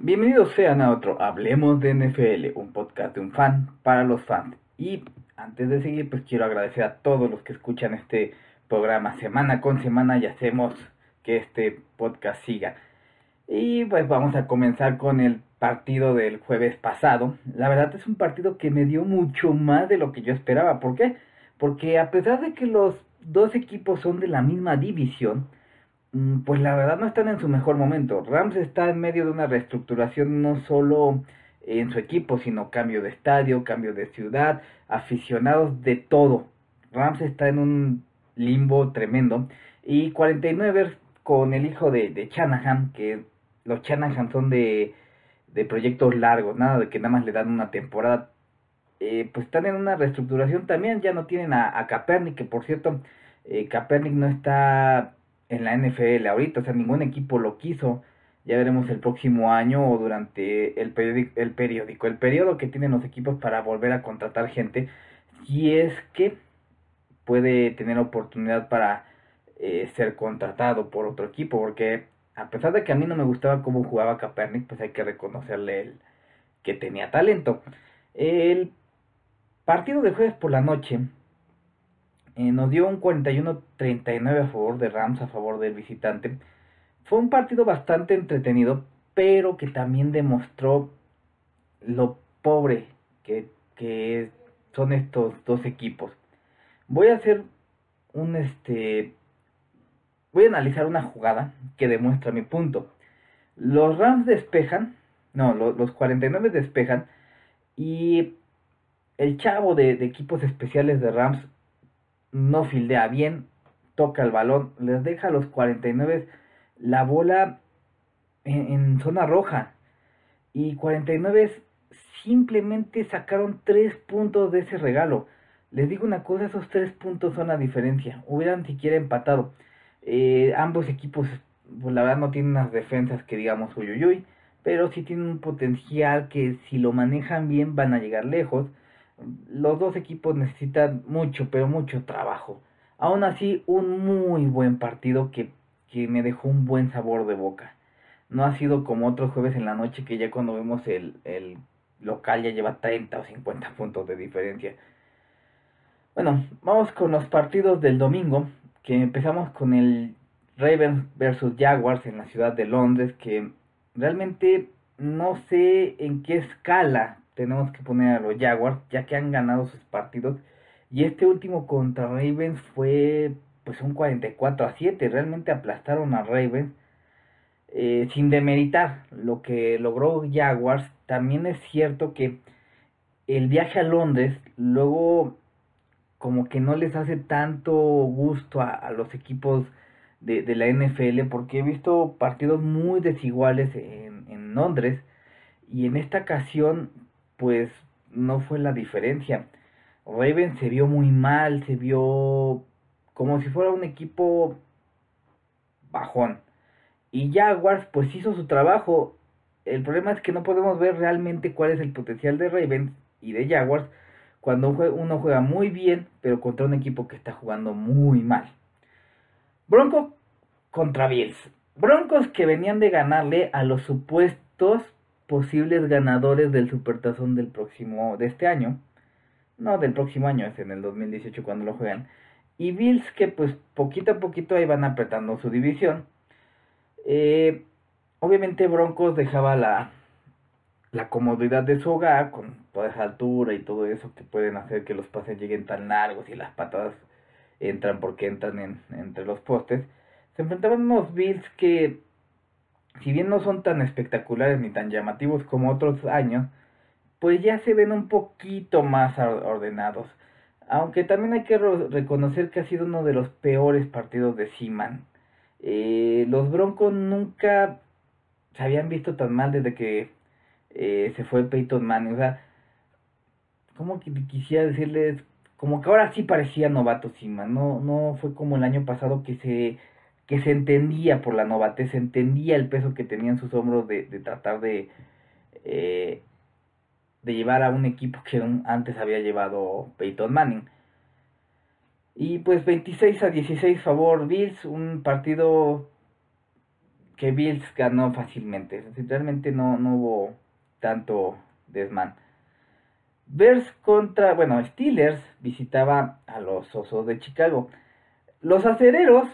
Bienvenidos sean a otro Hablemos de NFL, un podcast de un fan para los fans. Y antes de seguir, pues quiero agradecer a todos los que escuchan este programa semana con semana y hacemos que este podcast siga. Y pues vamos a comenzar con el partido del jueves pasado. La verdad es un partido que me dio mucho más de lo que yo esperaba. ¿Por qué? Porque a pesar de que los dos equipos son de la misma división, pues la verdad no están en su mejor momento. Rams está en medio de una reestructuración no solo en su equipo, sino cambio de estadio, cambio de ciudad, aficionados de todo. Rams está en un limbo tremendo. Y 49 con el hijo de, de Shanahan, que los Shanahan son de, de proyectos largos, nada de que nada más le dan una temporada. Eh, pues están en una reestructuración también, ya no tienen a, a que por cierto, eh, no está en la NFL ahorita, o sea, ningún equipo lo quiso. Ya veremos el próximo año o durante el periódico, el periódico, el periodo que tienen los equipos para volver a contratar gente, si es que puede tener oportunidad para eh, ser contratado por otro equipo, porque a pesar de que a mí no me gustaba cómo jugaba Kaepernick, pues hay que reconocerle el, que tenía talento. El partido de jueves por la noche eh, nos dio un 41-39 a favor de Rams, a favor del visitante. Fue un partido bastante entretenido, pero que también demostró lo pobre que, que son estos dos equipos. Voy a hacer un este voy a analizar una jugada que demuestra mi punto. Los Rams despejan, no, los 49 despejan y el chavo de, de, equipos especiales de Rams no fildea bien, toca el balón, les deja a los 49 la bola en, zona roja. Y 49 simplemente sacaron 3 puntos de ese regalo. Les digo una cosa, esos 3 puntos son la diferencia. Hubieran siquiera empatado. Eh, ambos equipos, pues la verdad no tienen unas defensas que digamos uyuyuy, pero sí tienen un potencial que si lo manejan bien van a llegar lejos los dos equipos necesitan mucho, pero mucho trabajo. Aún así, un muy buen partido que, que me dejó un buen sabor de boca. No ha sido como otros jueves en la noche que ya cuando vemos el, el local ya lleva 30 o 50 puntos de diferencia. Bueno, vamos con los partidos del domingo, que empezamos con el Ravens versus Jaguars en la ciudad de Londres, que realmente no sé en qué escala tenemos que poner a los Jaguars, ya que han ganado sus partidos. Y este último contra Ravens fue pues un 44 a 7. Realmente aplastaron a Ravens. Eh, sin demeritar lo que logró Jaguars, también es cierto que el viaje a Londres luego como que no les hace tanto gusto a, los equipos de, la NFL porque he visto partidos muy desiguales en, en Londres y en esta ocasión pues no fue la diferencia. Raven se vio muy mal, se vio como si fuera un equipo bajón. Y Jaguars pues hizo su trabajo. El problema es que no podemos ver realmente cuál es el potencial de Ravens y de Jaguars cuando uno juega muy bien, pero contra un equipo que está jugando muy mal. Broncos contra Bills. Broncos que venían de ganarle a los supuestos posibles ganadores del Supertazón del próximo, de este año. No, del próximo año, es en el 2018 cuando lo juegan. Y Bills que pues poquito a poquito ahí van apretando su división. Eh, obviamente Broncos dejaba la, la comodidad de su hogar con toda esa altura y todo eso que pueden hacer que los pases lleguen tan largos y las patadas entran porque entran en, entre los postes. Se enfrentaban unos Bills que si bien no son tan espectaculares ni tan llamativos como otros años, pues ya se ven un poquito más ordenados. Aunque también hay que reconocer que ha sido uno de los peores partidos de Seaman. Eh, los Broncos nunca se habían visto tan mal desde que eh, se fue Peyton Manning. O sea, como quisiera decirles, como que ahora sí parecía novato Seaman. No, no fue como el año pasado que se que se entendía por la novatez, se entendía el peso que tenía en sus hombros de, tratar de, eh, de llevar a un equipo que antes había llevado Peyton Manning. Y pues 26 a 16 favor Bills, un partido que Bills ganó fácilmente. Realmente no, no hubo tanto desmán. Bears contra, bueno, Steelers visitaba a los Osos de Chicago. Los acereros,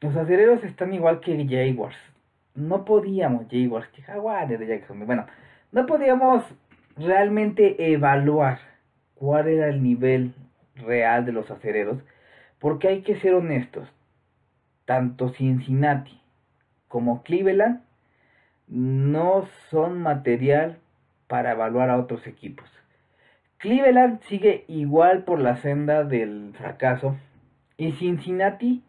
los acereros están igual que Jaguars. No podíamos, Jaguars, que Jaguares de Jackson. Bueno, no podíamos realmente evaluar cuál era el nivel real de los acereros, porque hay que ser honestos. Tanto Cincinnati como Cleveland no son material para evaluar a otros equipos. Cleveland sigue igual por la senda del fracaso y Cincinnati,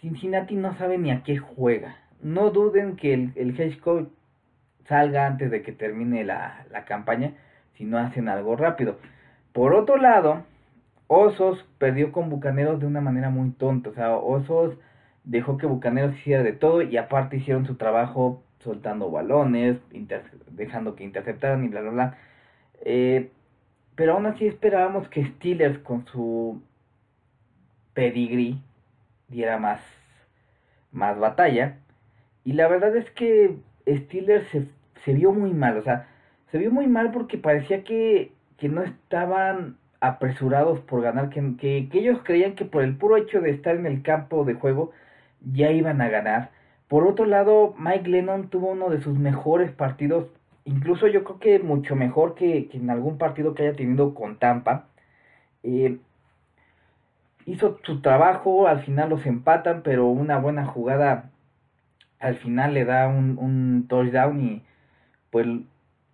Cincinnati no sabe ni a qué juega. No duden que el, el head coach salga antes de que termine la, la campaña si no hacen algo rápido. Por otro lado, Osos perdió con Bucaneros de una manera muy tonta. O sea, Osos dejó que Bucaneros hiciera de todo y aparte hicieron su trabajo soltando balones, dejando que interceptaran y bla, bla, bla. Eh, pero aún así esperábamos que Steelers con su pedigree diera más, más batalla. Y la verdad es que Steelers se, se vio muy mal. O sea, se vio muy mal porque parecía que, que no estaban apresurados por ganar, que, que, que ellos creían que por el puro hecho de estar en el campo de juego ya iban a ganar. Por otro lado, Mike Lennon tuvo uno de sus mejores partidos, incluso yo creo que mucho mejor que, en algún partido que haya tenido con Tampa. Eh, hizo su trabajo, al final los empatan, pero una buena jugada al final le da un, touchdown y pues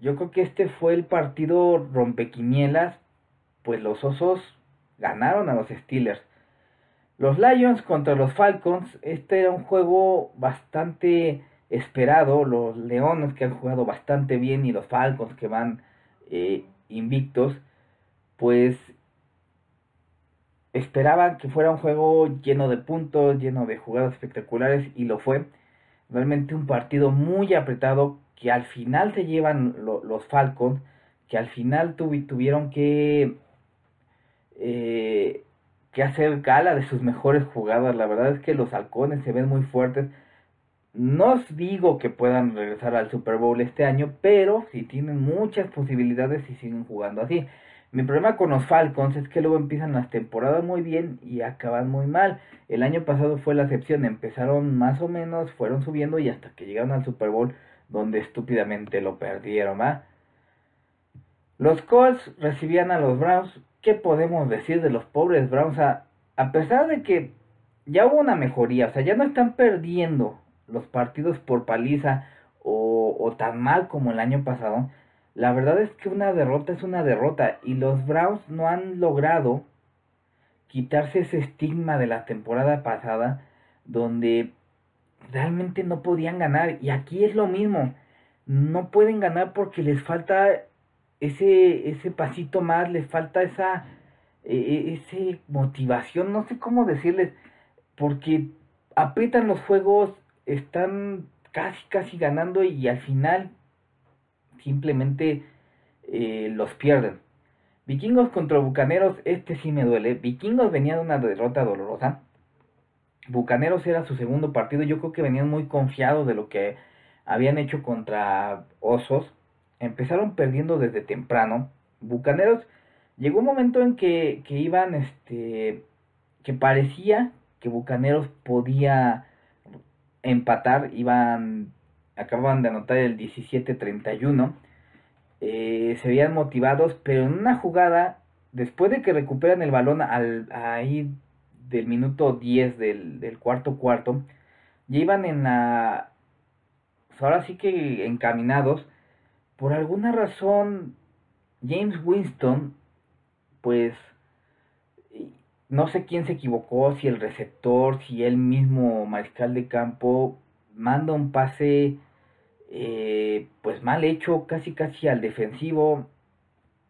yo creo que este fue el partido rompequinielas, pues los osos ganaron a los Steelers. Los Lions contra los Falcons, este era un juego bastante esperado. Los Leones que han jugado bastante bien y los Falcons que van eh, invictos, pues esperaban que fuera un juego lleno de puntos, lleno de jugadas espectaculares y lo fue. Realmente un partido muy apretado que al final se llevan los Falcons, que al final tuvieron que eh, que hacer gala de sus mejores jugadas. La verdad es que los halcones se ven muy fuertes. No os digo que puedan regresar al Super Bowl este año, pero sí tienen muchas posibilidades y siguen jugando así. Mi problema con los Falcons es que luego empiezan las temporadas muy bien y acaban muy mal. El año pasado fue la excepción, empezaron más o menos, fueron subiendo y hasta que llegaron al Super Bowl donde estúpidamente lo perdieron, Los Colts recibían a los Browns ¿qué podemos decir de los pobres Browns? A, a pesar de que ya hubo una mejoría, o sea, ya no están perdiendo los partidos por paliza o, o tan mal como el año pasado, la verdad es que una derrota es una derrota y los Browns no han logrado quitarse ese estigma de la temporada pasada donde realmente no podían ganar y aquí es lo mismo, no pueden ganar porque les falta ese, ese pasito más, le falta esa e, e, ese motivación, no sé cómo decirles, porque aprietan los juegos, están casi, casi ganando y al final simplemente eh, los pierden. Vikingos contra Bucaneros, este sí me duele. Vikingos venía de una derrota dolorosa. Bucaneros era su segundo partido. Yo creo que venían muy confiados de lo que habían hecho contra Osos empezaron perdiendo desde temprano. Bucaneros llegó un momento en que, que iban, este, que parecía que Bucaneros podía empatar, iban, acababan de anotar el 17-31, eh, se veían motivados, pero en una jugada, después de que recuperan el balón al, ahí del minuto 10 del, del cuarto cuarto, ya iban en la, ahora sí que encaminados, por alguna razón James Winston, pues no sé quién se equivocó, si el receptor, si él mismo mariscal de campo, manda un pase eh, pues mal hecho, casi casi al defensivo.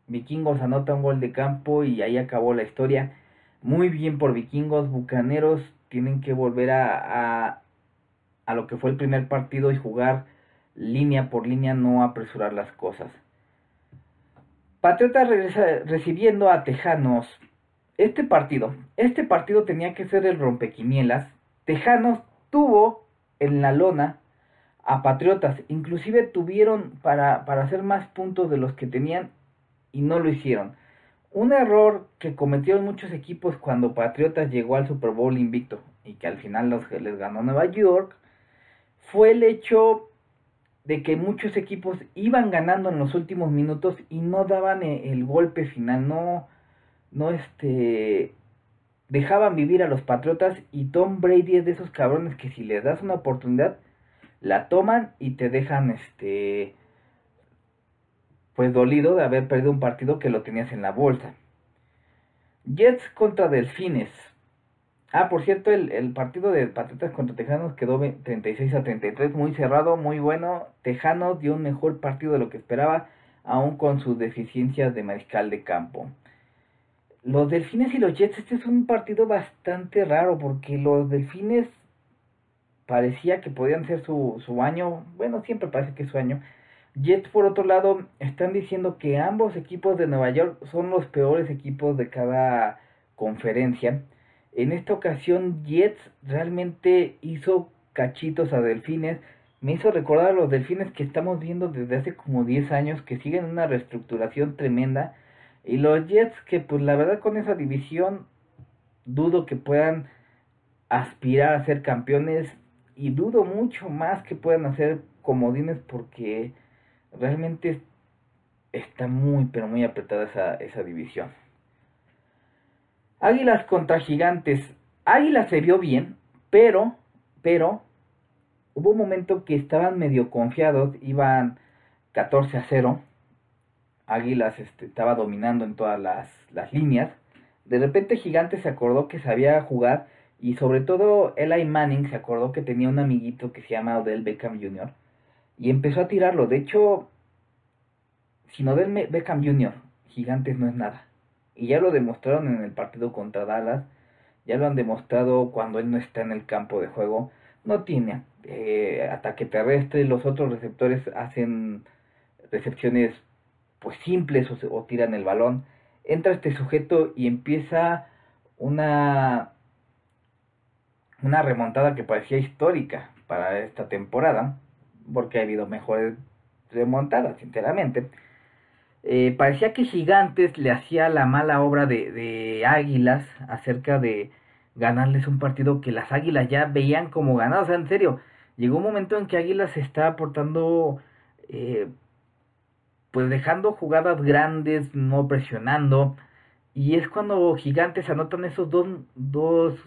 Vikingos anota un gol de campo y ahí acabó la historia. Muy bien por Vikingos, Bucaneros tienen que volver a, a, a lo que fue el primer partido y jugar línea por línea, no apresurar las cosas. Patriotas recibiendo a Tejanos. Este partido, este partido tenía que ser el rompequinielas. Tejanos tuvo en la lona a Patriotas. Inclusive tuvieron para, para hacer más puntos de los que tenían y no lo hicieron. Un error que cometieron muchos equipos cuando Patriotas llegó al Super Bowl invicto y que al final los, les ganó Nueva York fue el hecho de que muchos equipos iban ganando en los últimos minutos y no daban el, el golpe final, no, no este, dejaban vivir a los Patriotas y Tom Brady es de esos cabrones que si les das una oportunidad la toman y te dejan este pues dolido de haber perdido un partido que lo tenías en la bolsa. Jets contra Delfines. Ah, por cierto, el, partido de Patriotas contra Tejanos quedó 36 a 33, muy cerrado, muy bueno. Tejanos dio un mejor partido de lo que esperaba, aún con sus deficiencias de mariscal de campo. Los Delfines y los Jets, este es un partido bastante raro porque los Delfines parecía que podían ser su, su año, bueno, siempre parece que es su año. Jets, por otro lado, están diciendo que ambos equipos de Nueva York son los peores equipos de cada conferencia. En esta ocasión, Jets realmente hizo cachitos a Delfines. Me hizo recordar a los Delfines que estamos viendo desde hace como 10 años, que siguen una reestructuración tremenda. Y los Jets, que pues la verdad con esa división, dudo que puedan aspirar a ser campeones y dudo mucho más que puedan hacer comodines porque realmente está muy pero muy apretada esa, esa división. Águilas contra Gigantes. Águilas se vio bien, pero, pero, hubo un momento que estaban medio confiados, iban 14 a 0. Águilas este, estaba dominando en todas las, líneas. De repente Gigantes se acordó que sabía jugar y sobre todo Eli Manning se acordó que tenía un amiguito que se llama Odell Beckham Jr. Y empezó a tirarlo. De hecho, sin Odell Beckham Jr., Gigantes no es nada. Y ya lo demostraron en el partido contra Dallas. Ya lo han demostrado cuando él no está en el campo de juego. No tiene eh, ataque terrestre. Los otros receptores hacen recepciones pues simples o, o tiran el balón. Entra este sujeto y empieza una una remontada que parecía histórica para esta temporada, porque ha habido mejores remontadas, sinceramente. Eh, parecía que Gigantes le hacía la mala obra de, de, Águilas acerca de ganarles un partido que las Águilas ya veían como ganado. O sea, en serio, llegó un momento en que Águilas se está aportando, eh, pues dejando jugadas grandes, no presionando. Y es cuando Gigantes anotan esos dos, dos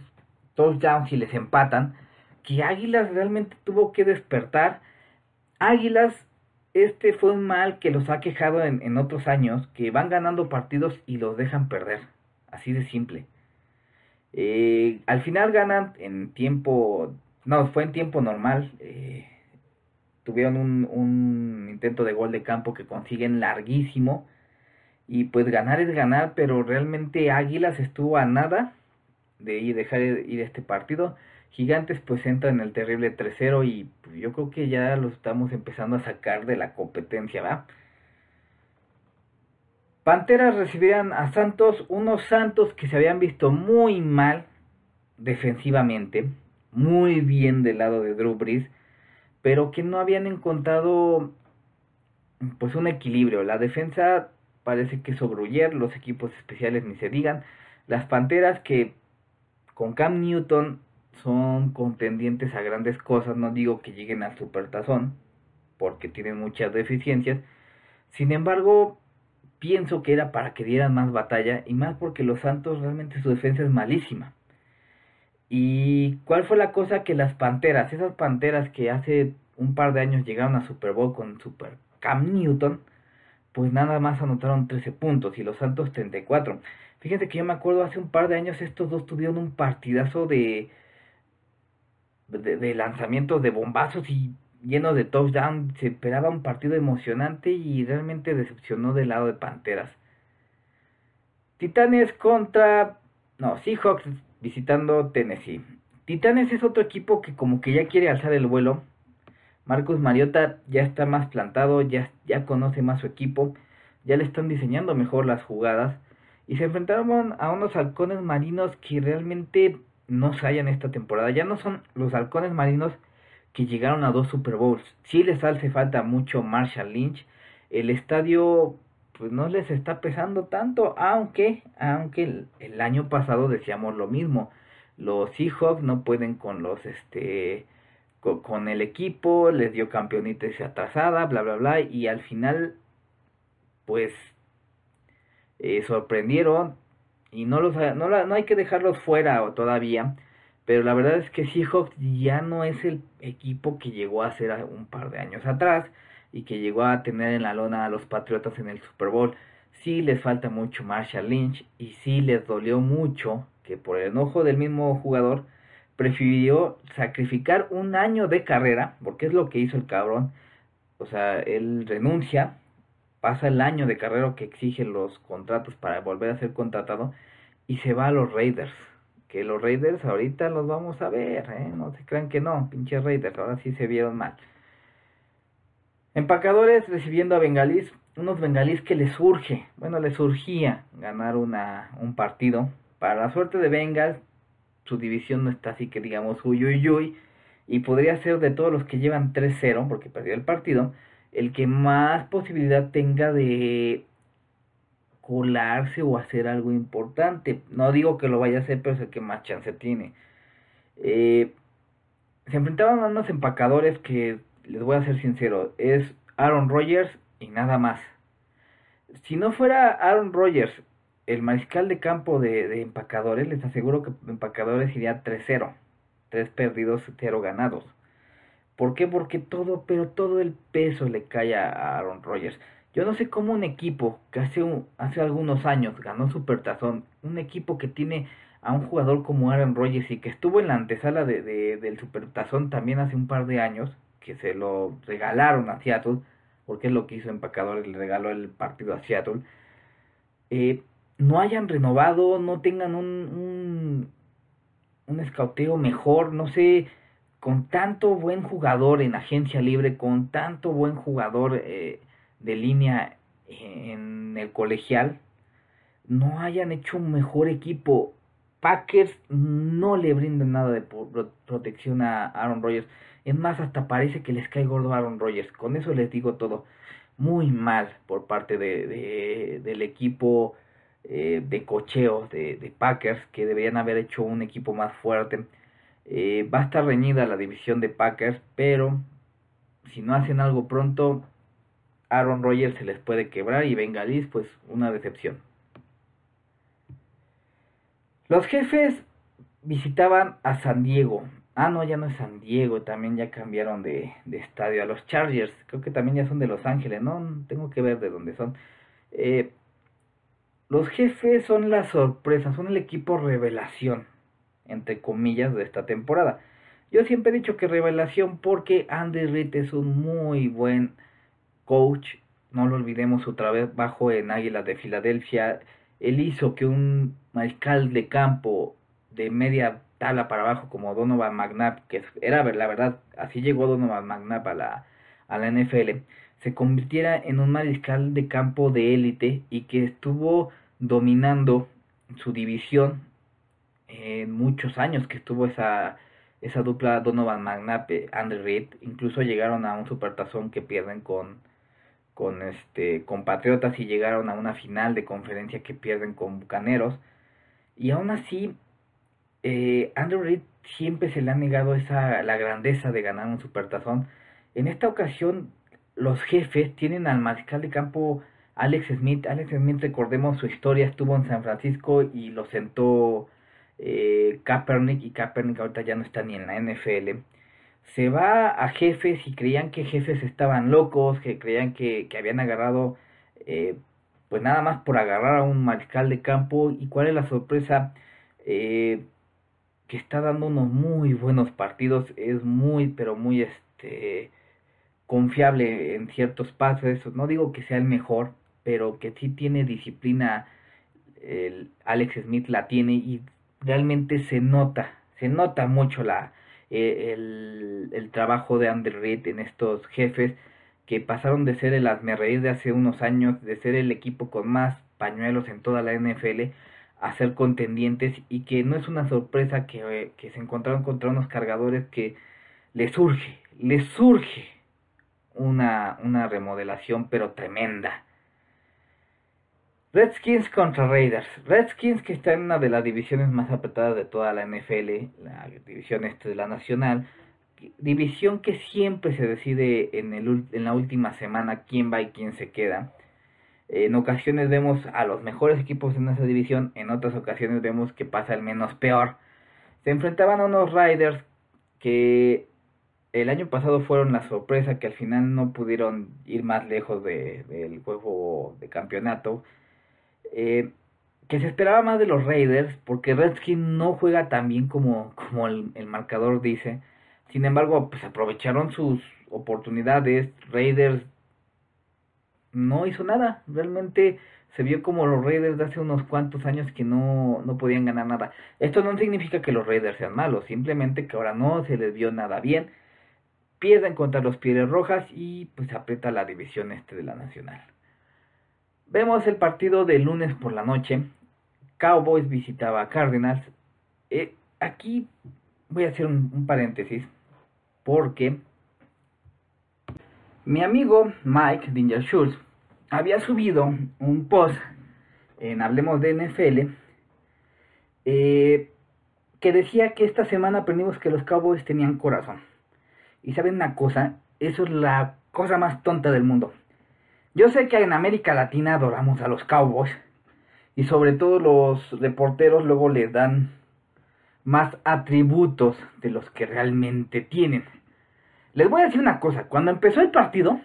touchdowns y les empatan, que Águilas realmente tuvo que despertar. Águilas, este fue un mal que los ha quejado en, otros años, que van ganando partidos y los dejan perder. Así de simple. Eh, al final ganan en tiempo, no, fue en tiempo normal. Eh, tuvieron un, un intento de gol de campo que consiguen larguísimo. Y pues ganar es ganar, pero realmente Águilas estuvo a nada de ir, dejar ir este partido. Gigantes pues entra en el terrible 3-0 y pues, yo creo que ya lo estamos empezando a sacar de la competencia, ¿va? Panteras recibirán a Santos, unos Santos que se habían visto muy mal defensivamente, muy bien del lado de Drew Brees, pero que no habían encontrado pues un equilibrio. La defensa parece que sobrehuyer, los equipos especiales ni se digan. Las Panteras que con Cam Newton son contendientes a grandes cosas, no digo que lleguen al supertazón, porque tienen muchas deficiencias. Sin embargo, pienso que era para que dieran más batalla y más porque los Santos realmente su defensa es malísima. ¿Y cuál fue la cosa que las Panteras, esas Panteras que hace un par de años llegaron a Super Bowl con Super Cam Newton, pues nada más anotaron 13 puntos y los Santos 34. Fíjense que yo me acuerdo hace un par de años estos dos tuvieron un partidazo de, de, lanzamientos de bombazos y llenos de touchdown. Se esperaba un partido emocionante y realmente decepcionó del lado de Panteras. Titanes contra... No, Seahawks visitando Tennessee. Titanes es otro equipo que como que ya quiere alzar el vuelo. Marcus Mariota ya está más plantado, ya, ya conoce más su equipo, ya le están diseñando mejor las jugadas y se enfrentaron a unos halcones marinos que realmente no se hallan esta temporada. Ya no son los halcones marinos que llegaron a dos Super Bowls. Sí les hace falta mucho Marshall Lynch. El estadio pues no les está pesando tanto, aunque aunque el, año pasado decíamos lo mismo. Los Seahawks no pueden con los este con, el equipo, les dio campeonita atrasada, bla bla bla y al final pues eh, sorprendieron y no los no, no hay que dejarlos fuera todavía pero la verdad es que Seahawks ya no es el equipo que llegó a ser un par de años atrás y que llegó a tener en la lona a los Patriotas en el Super Bowl. Sí les falta mucho Marshall Lynch y sí les dolió mucho que por el enojo del mismo jugador prefirió sacrificar un año de carrera, porque es lo que hizo el cabrón. O sea, él renuncia, pasa el año de carrera que exigen los contratos para volver a ser contratado y se va a los Raiders que los Raiders ahorita los vamos a ver, ¿eh? no se crean que no, pinches Raiders, ahora sí se vieron mal. Empacadores recibiendo a Bengalís, unos Bengalís que les surge, bueno, les surgía ganar una, un partido. Para la suerte de Bengals, su división no está así que digamos uy uy y podría ser de todos los que llevan 3-0, porque perdió el partido, el que más posibilidad tenga de colarse o hacer algo importante. No digo que lo vaya a hacer, pero es el que más chance tiene. Eh, se enfrentaban a unos empacadores que, les voy a ser sincero, es Aaron Rodgers y nada más. Si no fuera Aaron Rodgers el mariscal de campo de, empacadores, les aseguro que empacadores iría 3-0. 3 perdidos, 0 ganados. ¿Por qué? Porque todo, pero todo el peso le cae a Aaron Rodgers. Yo no sé cómo un equipo que hace, hace algunos años ganó Supertazón, un equipo que tiene a un jugador como Aaron Rodgers y que estuvo en la antesala de, de, del Supertazón también hace un par de años, que se lo regalaron a Seattle, porque es lo que hizo Empacador, le regaló el partido a Seattle, eh, no hayan renovado, no tengan un, un, un escauteo mejor, no sé, con tanto buen jugador en agencia libre, con tanto buen jugador eh, de línea en el colegial no hayan hecho un mejor equipo. Packers no le brindan nada de protección a Aaron Rodgers. Es más, hasta parece que les cae gordo Aaron Rodgers. Con eso les digo todo. Muy mal por parte de, del equipo eh, de cocheo de, Packers, que deberían haber hecho un equipo más fuerte. Eh, va a estar reñida la división de Packers, pero si no hacen algo pronto, Aaron Rodgers se les puede quebrar y Bengalis pues una decepción. Los jefes visitaban a San Diego. Ah, no, ya no es San Diego, también ya cambiaron de, estadio a los Chargers. Creo que también ya son de Los Ángeles, ¿no? Tengo que ver de dónde son. Eh, los jefes son la sorpresa, son el equipo revelación, entre comillas, de esta temporada. Yo siempre he dicho que revelación porque Andy Reid es un muy buen coach, no lo olvidemos otra vez, bajo en Águilas de Filadelfia, él hizo que un mariscal de campo de media tala para abajo como Donovan McNabb, que era la verdad, así llegó Donovan McNabb a la, a la NFL, se convirtiera en un mariscal de campo de élite y que estuvo dominando su división en muchos años que estuvo esa esa dupla Donovan McNabb Andy Reid incluso llegaron a un supertazón que pierden con con este compatriotas y llegaron a una final de conferencia que pierden con Bucaneros. Y aún así eh, Andrew Reid siempre se le ha negado esa la grandeza de ganar un supertazón en esta ocasión los jefes tienen al mariscal de campo Alex Smith Alex Smith recordemos su historia estuvo en San Francisco y lo sentó eh, Kaepernick y Kaepernick ahorita ya no está ni en la NFL se va a jefes y creían que jefes estaban locos, que creían que, que habían agarrado, eh, pues nada más por agarrar a un mariscal de campo. ¿Y cuál es la sorpresa? Eh, que está dando unos muy buenos partidos, es muy, pero muy este confiable en ciertos pases. No digo que sea el mejor, pero que sí tiene disciplina. El Alex Smith la tiene y realmente se nota, se nota mucho la, eh, el, el, trabajo de Andrew Reid en estos jefes que pasaron de ser el reír de hace unos años, de ser el equipo con más pañuelos en toda la NFL, a ser contendientes y que no es una sorpresa que, que se encontraron contra unos cargadores que le surge, le surge una, una remodelación pero tremenda. Redskins contra Raiders. Redskins que está en una de las divisiones más apretadas de toda la NFL, la división este de la Nacional. División que siempre se decide en, el, en la última semana quién va y quién se queda. En ocasiones vemos a los mejores equipos en esa división, en otras ocasiones vemos que pasa el menos peor. Se enfrentaban a unos Riders que el año pasado fueron la sorpresa que al final no pudieron ir más lejos del juego de campeonato. Eh, que se esperaba más de los Raiders porque Redskin no juega tan bien como, como el, el, marcador dice. Sin embargo, pues aprovecharon sus oportunidades. Raiders no hizo nada. Realmente se vio como los Raiders de hace unos cuantos años que no, no podían ganar nada. Esto no significa que los Raiders sean malos, simplemente que ahora no se les vio nada bien. Pierden contra los Pieles Rojas y pues aprieta la división este de la Nacional. Vemos el partido de lunes por la noche. Cowboys visitaba a Cardinals. Eh, aquí voy a hacer un, un paréntesis porque mi amigo Mike Dinger Schultz había subido un post en Hablemos de NFL eh, que decía que esta semana aprendimos que los Cowboys tenían corazón. Y saben una cosa, eso es la cosa más tonta del mundo. Yo sé que en América Latina adoramos a los Cowboys y sobre todo los reporteros luego les dan más atributos de los que realmente tienen. Les voy a decir una cosa, cuando empezó el partido,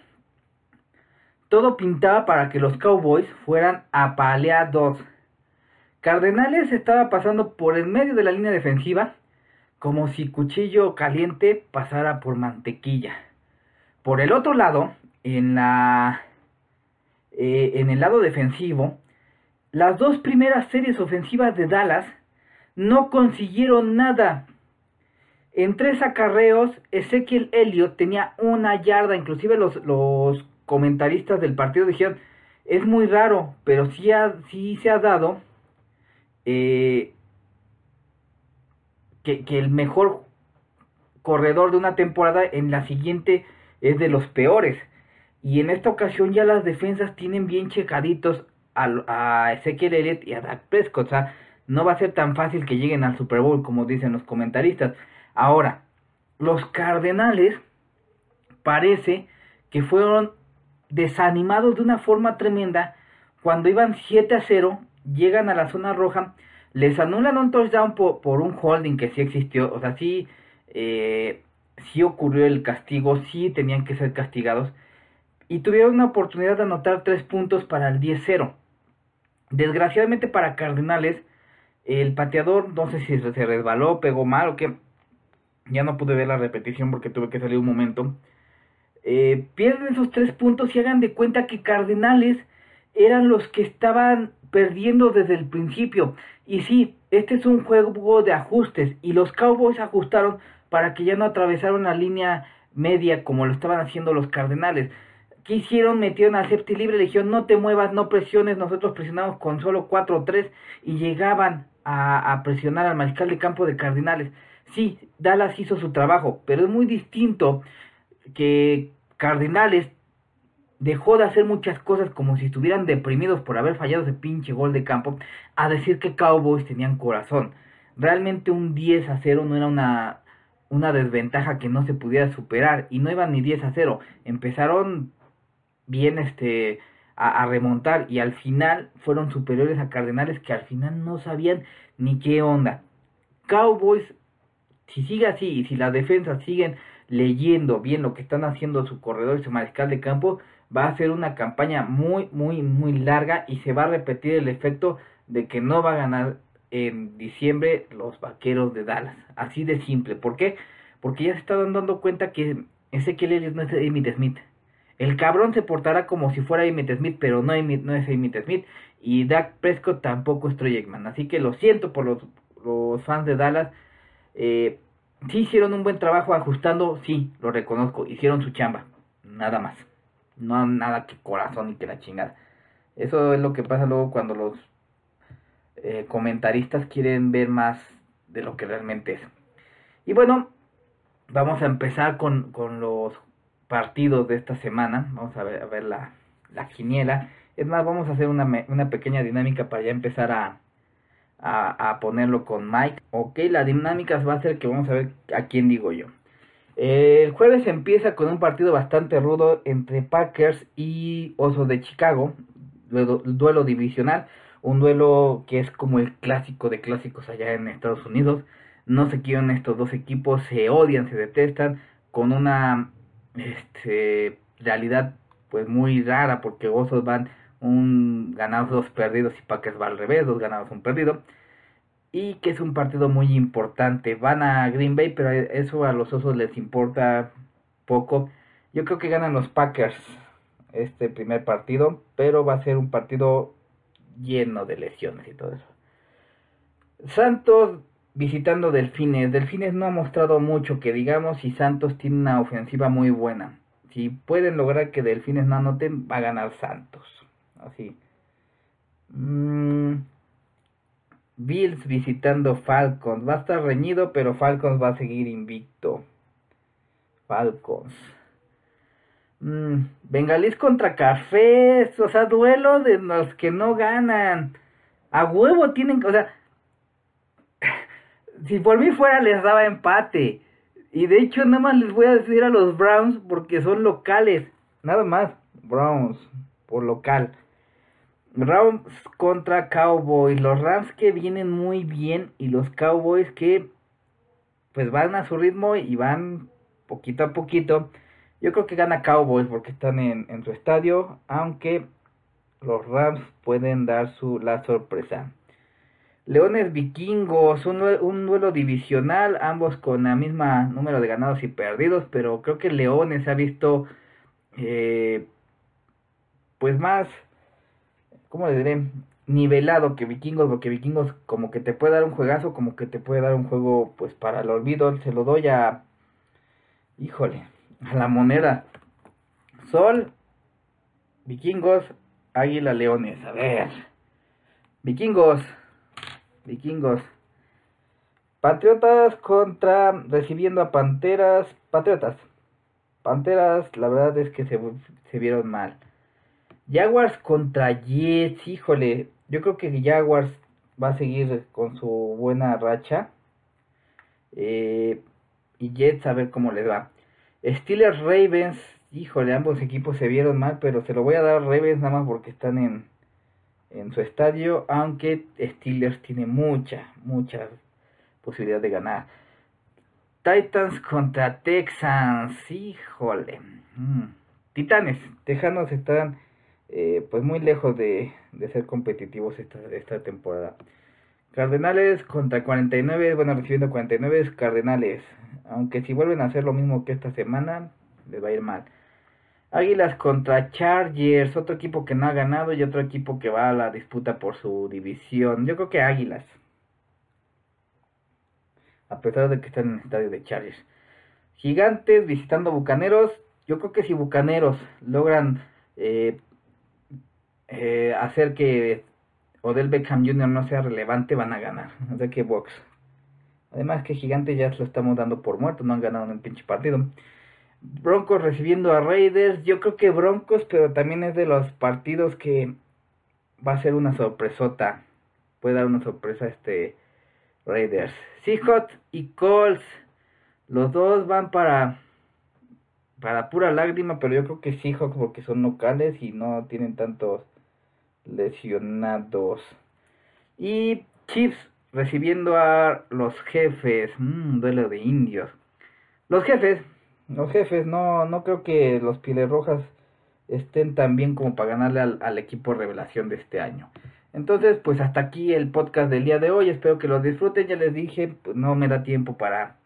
todo pintaba para que los Cowboys fueran apaleados. Cardenales estaba pasando por el medio de la línea defensiva como si cuchillo caliente pasara por mantequilla. Por el otro lado, en la eh, en el lado defensivo, las dos primeras series ofensivas de Dallas no consiguieron nada. En tres acarreos, Ezequiel Elliott tenía una yarda, inclusive los, los comentaristas del partido dijeron, es muy raro, pero sí, sí se ha dado eh, que, que, el mejor corredor de una temporada en la siguiente es de los peores. Y en esta ocasión ya las defensas tienen bien checaditos a, a Ezequiel Elliott y a Dak Prescott. O sea, no va a ser tan fácil que lleguen al Super Bowl como dicen los comentaristas. Ahora, los Cardenales parece que fueron desanimados de una forma tremenda, cuando iban 7 a 0, llegan a la zona roja, les anulan un touchdown por, un holding que sí existió, o sea, sí, eh, sí ocurrió el castigo, sí tenían que ser castigados, y tuvieron una oportunidad de anotar 3 puntos para el 10-0. Desgraciadamente para Cardinales, el pateador, no sé si se resbaló, pegó mal o qué, ya no pude ver la repetición porque tuve que salir un momento eh, pierden esos tres puntos y hagan de cuenta que Cardenales eran los que estaban perdiendo desde el principio. Y sí, este es un juego de ajustes y los Cowboys ajustaron para que ya no atravesaron la línea media como lo estaban haciendo los Cardenales. ¿Qué hicieron? Metieron a safety libre, le dijeron no te muevas, no presiones, nosotros presionamos con solo 4 o 3 y llegaban a, presionar al mariscal de campo de Cardenales. Sí, Dallas hizo su trabajo, pero es muy distinto que Cardinales dejó de hacer muchas cosas como si estuvieran deprimidos por haber fallado ese pinche gol de campo, a decir que Cowboys tenían corazón. Realmente un 10 a 0 no era una, una desventaja que no se pudiera superar y no iban ni 10 a 0. Empezaron bien este a, a, remontar y al final fueron superiores a Cardenales que al final no sabían ni qué onda. Cowboys, si sigue así y si las defensas siguen leyendo bien lo que están haciendo su corredor y su mariscal de campo, va a ser una campaña muy, muy, muy larga y se va a repetir el efecto de que no va a ganar en diciembre los vaqueros de Dallas. Así de simple. ¿Por qué? Porque ya se están dando cuenta que Ezequiel Elliott no es Emmitt Smith. El cabrón se portará como si fuera Emmitt Smith, pero no, no es Emmitt Smith. Y Dak Prescott tampoco es Troy Aikman. Así que lo siento por los, los fans de Dallas. Eh, sí hicieron un buen trabajo ajustando, sí, lo reconozco, hicieron su chamba, nada más. No nada que corazón y que la chingada. Eso es lo que pasa luego cuando los eh, comentaristas quieren ver más de lo que realmente es. Y bueno, vamos a empezar con, con los partidos de esta semana. Vamos a ver, a ver la, la quiniela. Es más, vamos a hacer una, una pequeña dinámica para ya empezar a, a, ponerlo con Mike. Ok, la dinámica va a ser que vamos a ver a quién digo yo. El jueves empieza con un partido bastante rudo entre Packers y Osos de Chicago. Duelo, duelo divisional. Un duelo que es como el clásico de clásicos allá en Estados Unidos. No se quieren estos dos equipos, se odian, se detestan. Con una este, realidad pues muy rara porque Osos van un ganados, dos perdidos y Packers va al revés, dos ganados, un perdido. Y que es un partido muy importante. Van a Green Bay, pero eso a los Osos les importa poco. Yo creo que ganan los Packers este primer partido, pero va a ser un partido lleno de lesiones y todo eso. Santos visitando Delfines. Delfines no ha mostrado mucho que digamos y Santos tiene una ofensiva muy buena. Si pueden lograr que Delfines no anoten, va a ganar Santos. Así. Mm. Bills visitando Falcons. Va a estar reñido, pero Falcons va a seguir invicto. Falcons. Mm. Bengalís contra Cafés. O sea, duelo de los que no ganan. A huevo tienen, o sea, si por mí fuera les daba empate. Y de hecho nada más les voy a decir a los Browns porque son locales. Nada más. Browns por local. Rams contra Cowboys. Los Rams que vienen muy bien y los Cowboys que pues van a su ritmo y van poquito a poquito. Yo creo que gana Cowboys porque están en, su estadio, aunque los Rams pueden dar su la sorpresa. Leones vikingos, un, un, duelo divisional, ambos con la misma número de ganados y perdidos, pero creo que Leones ha visto eh, pues más, ¿cómo le diré? Nivelado que vikingos, porque vikingos como que te puede dar un juegazo, como que te puede dar un juego pues para el olvido, se lo doy a, híjole, a la moneda. Sol, vikingos, águila, leones, a ver, vikingos. Vikingos. Patriotas contra recibiendo a Panteras. Patriotas. Panteras, la verdad es que se, se vieron mal. Jaguars contra Jets, híjole. Yo creo que Jaguars va a seguir con su buena racha. Eh, y Jets a ver cómo les va. Steelers Ravens, híjole, ambos equipos se vieron mal, pero se lo voy a dar a Ravens nada más porque están en, en su estadio, aunque Steelers tiene mucha, mucha posibilidad de ganar. Titans contra Texans, híjole. Mm. Titanes, Tejanos están eh, pues muy lejos de, de ser competitivos esta, esta temporada. Cardenales contra 49, bueno, recibiendo 49 Cardenales. Aunque si vuelven a hacer lo mismo que esta semana, les va a ir mal. Águilas contra Chargers, otro equipo que no ha ganado y otro equipo que va a la disputa por su división. Yo creo que Águilas. A pesar de que están en el estadio de Chargers. Gigantes visitando Bucaneros. Yo creo que si Bucaneros logran eh, eh, hacer que Odell Beckham Jr. no sea relevante, van a ganar. O sea que Box. Además que Gigantes ya lo estamos dando por muerto, no han ganado en un pinche partido. Broncos recibiendo a Raiders. Yo creo que Broncos, pero también es de los partidos que va a ser una sorpresota. Puede dar una sorpresa este Raiders. Seahawks y Colts. Los dos van para para pura lágrima, pero yo creo que Seahawks porque son locales y no tienen tantos lesionados. Y Chiefs recibiendo a los jefes. un duelo de indios. Los jefes los jefes, no, no creo que los Pieles Rojas estén tan bien como para ganarle al, equipo revelación de este año. Entonces, pues hasta aquí el podcast del día de hoy. Espero que lo disfruten. Ya les dije, pues no me da tiempo para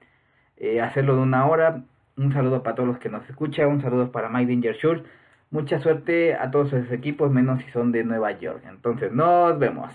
eh, hacerlo de una hora. Un saludo para todos los que nos escuchan. Un saludo para Mike Danger Schultz. Mucha suerte a todos esos equipos, menos si son de Nueva York. Entonces, nos vemos.